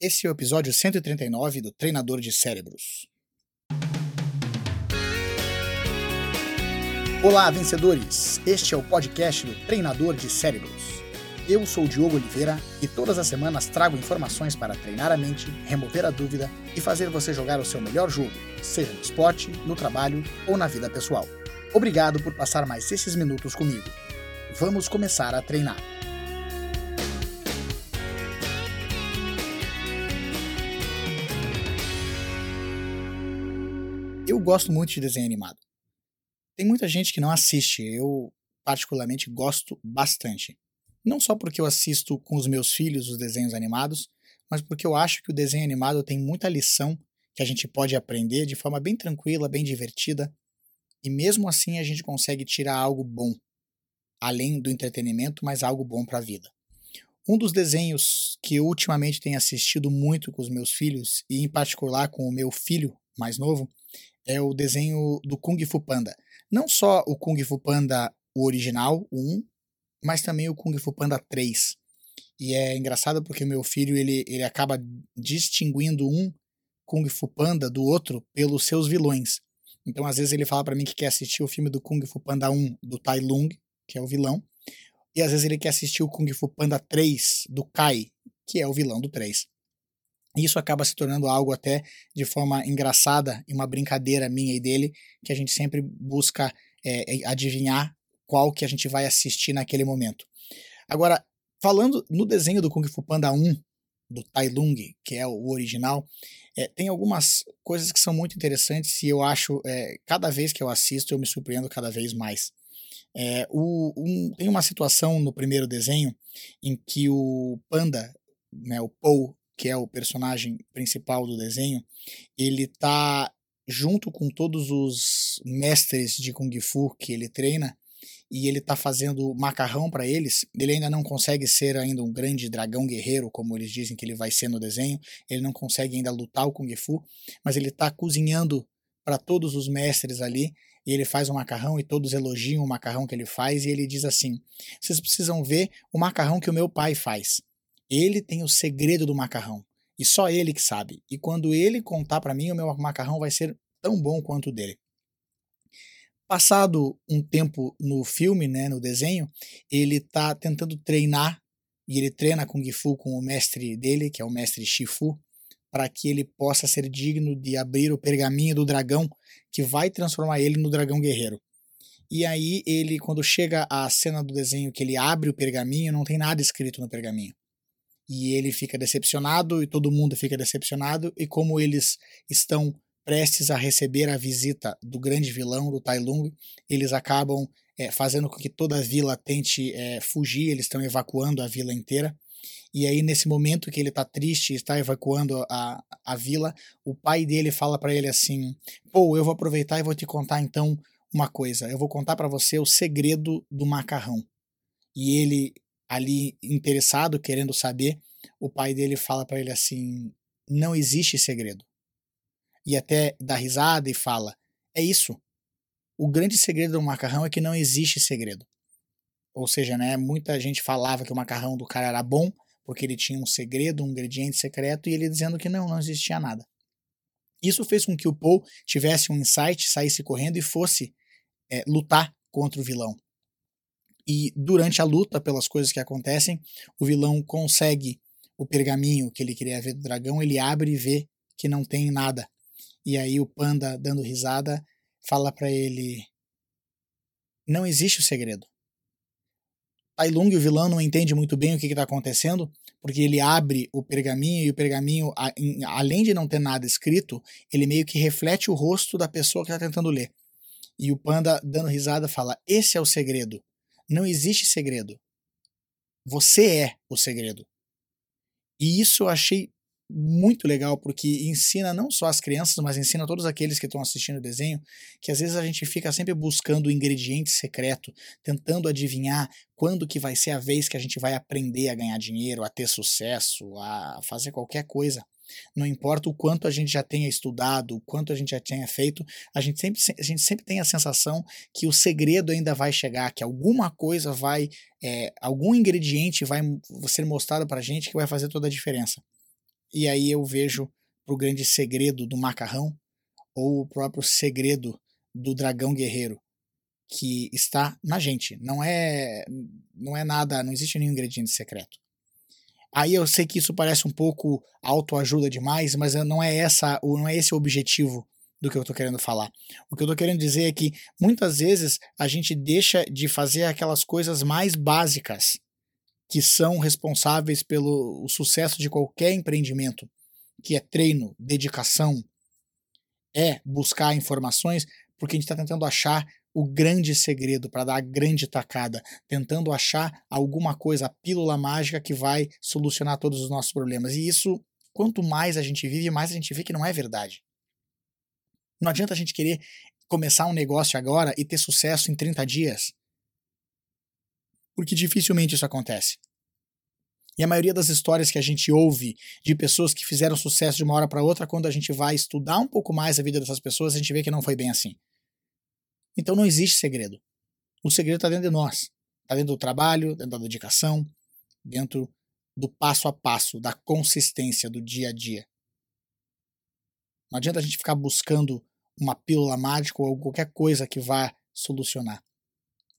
Esse é o episódio 139 do Treinador de Cérebros. Olá, vencedores! Este é o podcast do Treinador de Cérebros. Eu sou o Diogo Oliveira e todas as semanas trago informações para treinar a mente, remover a dúvida e fazer você jogar o seu melhor jogo, seja no esporte, no trabalho ou na vida pessoal. Obrigado por passar mais esses minutos comigo. Vamos começar a treinar. Gosto muito de desenho animado. Tem muita gente que não assiste, eu particularmente gosto bastante. Não só porque eu assisto com os meus filhos os desenhos animados, mas porque eu acho que o desenho animado tem muita lição que a gente pode aprender de forma bem tranquila, bem divertida, e mesmo assim a gente consegue tirar algo bom, além do entretenimento, mas algo bom para a vida. Um dos desenhos que eu ultimamente tenho assistido muito com os meus filhos, e em particular com o meu filho mais novo, é o desenho do Kung Fu Panda. Não só o Kung Fu Panda, o original, o 1, mas também o Kung Fu Panda 3. E é engraçado porque meu filho ele, ele acaba distinguindo um Kung Fu Panda do outro pelos seus vilões. Então, às vezes, ele fala para mim que quer assistir o filme do Kung Fu Panda 1 do Tai Lung, que é o vilão, e às vezes ele quer assistir o Kung Fu Panda 3 do Kai, que é o vilão do 3. Isso acaba se tornando algo até de forma engraçada e uma brincadeira minha e dele, que a gente sempre busca é, adivinhar qual que a gente vai assistir naquele momento. Agora, falando no desenho do Kung Fu Panda 1, do Tai Lung, que é o original, é, tem algumas coisas que são muito interessantes e eu acho, é, cada vez que eu assisto, eu me surpreendo cada vez mais. É, o, um, tem uma situação no primeiro desenho em que o panda, né, o Paul, que é o personagem principal do desenho, ele tá junto com todos os mestres de Kung Fu que ele treina, e ele tá fazendo macarrão para eles. Ele ainda não consegue ser ainda um grande dragão guerreiro, como eles dizem que ele vai ser no desenho. Ele não consegue ainda lutar o Kung Fu, mas ele tá cozinhando para todos os mestres ali. E ele faz o macarrão e todos elogiam o macarrão que ele faz. E ele diz assim: Vocês precisam ver o macarrão que o meu pai faz. Ele tem o segredo do macarrão. E só ele que sabe. E quando ele contar para mim, o meu macarrão vai ser tão bom quanto o dele. Passado um tempo no filme, né, no desenho, ele tá tentando treinar e ele treina Kung Fu com o mestre dele, que é o mestre Shifu, para que ele possa ser digno de abrir o pergaminho do dragão que vai transformar ele no dragão guerreiro. E aí ele, quando chega a cena do desenho que ele abre o pergaminho, não tem nada escrito no pergaminho e ele fica decepcionado e todo mundo fica decepcionado e como eles estão prestes a receber a visita do grande vilão do Tai Lung, eles acabam é, fazendo com que toda a vila tente é, fugir, eles estão evacuando a vila inteira. E aí, nesse momento que ele está triste e está evacuando a, a vila, o pai dele fala para ele assim: Pô, eu vou aproveitar e vou te contar então uma coisa. Eu vou contar para você o segredo do macarrão. E ele ali interessado, querendo saber, o pai dele fala para ele assim: não existe segredo. E até dá risada e fala: é isso. O grande segredo do macarrão é que não existe segredo. Ou seja, né, muita gente falava que o macarrão do cara era bom porque ele tinha um segredo, um ingrediente secreto, e ele dizendo que não, não existia nada. Isso fez com que o Paul tivesse um insight, saísse correndo e fosse é, lutar contra o vilão. E durante a luta, pelas coisas que acontecem, o vilão consegue o pergaminho que ele queria ver do dragão, ele abre e vê que não tem nada. E aí o panda, dando risada, fala para ele: Não existe o segredo. Tai Lung, o vilão, não entende muito bem o que está acontecendo, porque ele abre o pergaminho e o pergaminho, além de não ter nada escrito, ele meio que reflete o rosto da pessoa que está tentando ler. E o panda, dando risada, fala: Esse é o segredo. Não existe segredo. Você é o segredo. E isso eu achei muito legal, porque ensina não só as crianças, mas ensina todos aqueles que estão assistindo o desenho, que às vezes a gente fica sempre buscando o ingrediente secreto, tentando adivinhar quando que vai ser a vez que a gente vai aprender a ganhar dinheiro, a ter sucesso, a fazer qualquer coisa. Não importa o quanto a gente já tenha estudado, o quanto a gente já tenha feito, a gente sempre, a gente sempre tem a sensação que o segredo ainda vai chegar, que alguma coisa vai, é, algum ingrediente vai ser mostrado para a gente que vai fazer toda a diferença. E aí eu vejo pro grande segredo do macarrão ou o próprio segredo do dragão guerreiro que está na gente. Não é não é nada, não existe nenhum ingrediente secreto. Aí eu sei que isso parece um pouco autoajuda demais, mas não é essa, não é esse o objetivo do que eu estou querendo falar. O que eu estou querendo dizer é que muitas vezes a gente deixa de fazer aquelas coisas mais básicas que são responsáveis pelo sucesso de qualquer empreendimento, que é treino, dedicação, é buscar informações, porque a gente está tentando achar o grande segredo para dar a grande tacada, tentando achar alguma coisa, a pílula mágica que vai solucionar todos os nossos problemas. E isso, quanto mais a gente vive, mais a gente vê que não é verdade. Não adianta a gente querer começar um negócio agora e ter sucesso em 30 dias. Porque dificilmente isso acontece. E a maioria das histórias que a gente ouve de pessoas que fizeram sucesso de uma hora para outra, quando a gente vai estudar um pouco mais a vida dessas pessoas, a gente vê que não foi bem assim. Então não existe segredo. O segredo está dentro de nós. Está dentro do trabalho, dentro da dedicação, dentro do passo a passo, da consistência do dia a dia. Não adianta a gente ficar buscando uma pílula mágica ou qualquer coisa que vá solucionar.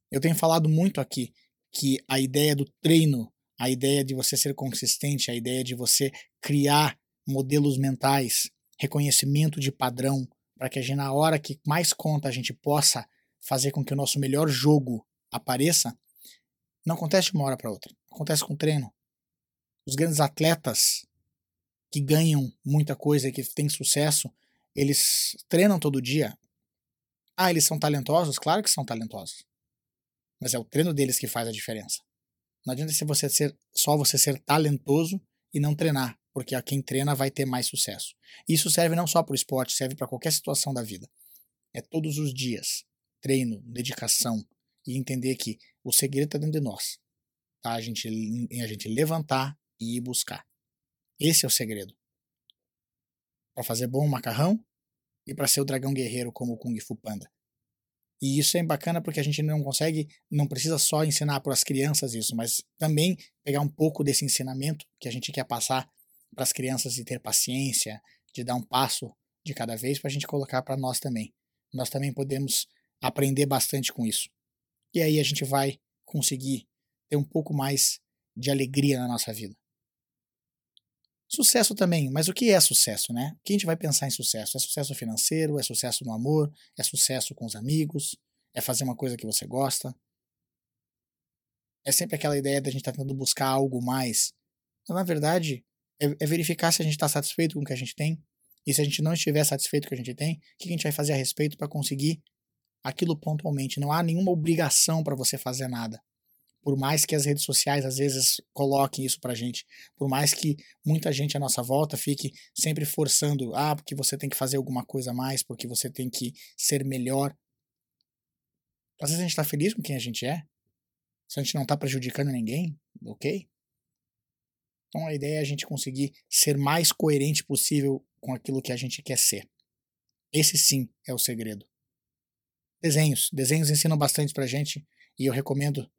Eu tenho falado muito aqui que a ideia do treino, a ideia de você ser consistente, a ideia de você criar modelos mentais, reconhecimento de padrão, para que a gente, na hora que mais conta, a gente possa fazer com que o nosso melhor jogo apareça, não acontece de uma hora para outra. Acontece com treino. Os grandes atletas que ganham muita coisa e que têm sucesso, eles treinam todo dia. Ah, eles são talentosos? Claro que são talentosos. Mas é o treino deles que faz a diferença. Não adianta se você ser, só você ser talentoso e não treinar porque quem treina vai ter mais sucesso. Isso serve não só para o esporte, serve para qualquer situação da vida. É todos os dias, treino, dedicação e entender que o segredo está dentro de nós. Tá? A, gente, a gente levantar e ir buscar. Esse é o segredo. Para fazer bom macarrão e para ser o dragão guerreiro como o Kung Fu Panda. E isso é bacana porque a gente não consegue, não precisa só ensinar para as crianças isso, mas também pegar um pouco desse ensinamento que a gente quer passar para as crianças de ter paciência, de dar um passo de cada vez para a gente colocar para nós também. Nós também podemos aprender bastante com isso. E aí a gente vai conseguir ter um pouco mais de alegria na nossa vida. Sucesso também, mas o que é sucesso, né? O que a gente vai pensar em sucesso? É sucesso financeiro? É sucesso no amor? É sucesso com os amigos? É fazer uma coisa que você gosta? É sempre aquela ideia da gente estar tá tentando buscar algo mais. Mas, na verdade, é, é verificar se a gente está satisfeito com o que a gente tem. E se a gente não estiver satisfeito com o que a gente tem, o que a gente vai fazer a respeito para conseguir aquilo pontualmente? Não há nenhuma obrigação para você fazer nada. Por mais que as redes sociais às vezes coloquem isso pra gente, por mais que muita gente à nossa volta fique sempre forçando, ah, porque você tem que fazer alguma coisa a mais, porque você tem que ser melhor. Às vezes a gente tá feliz com quem a gente é. Se a gente não tá prejudicando ninguém, ok? Então a ideia é a gente conseguir ser mais coerente possível com aquilo que a gente quer ser. Esse sim é o segredo. Desenhos. Desenhos ensinam bastante pra gente e eu recomendo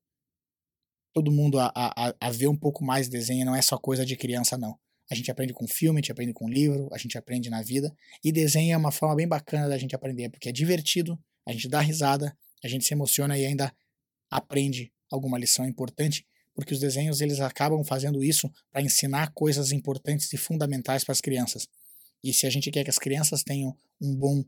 todo mundo a, a, a ver um pouco mais desenho, não é só coisa de criança, não. A gente aprende com filme, a gente aprende com livro, a gente aprende na vida. E desenho é uma forma bem bacana da gente aprender, porque é divertido, a gente dá risada, a gente se emociona e ainda aprende alguma lição importante porque os desenhos eles acabam fazendo isso para ensinar coisas importantes e fundamentais para as crianças. E se a gente quer que as crianças tenham um bom,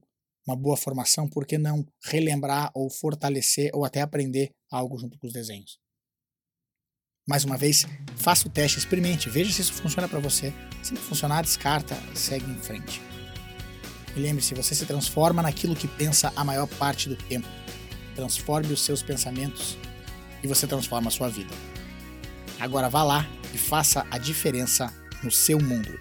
uma boa formação, por que não relembrar ou fortalecer ou até aprender algo junto com os desenhos? Mais uma vez, faça o teste, experimente, veja se isso funciona para você. Se não funcionar, descarta e segue em frente. E lembre-se, você se transforma naquilo que pensa a maior parte do tempo. Transforme os seus pensamentos e você transforma a sua vida. Agora vá lá e faça a diferença no seu mundo.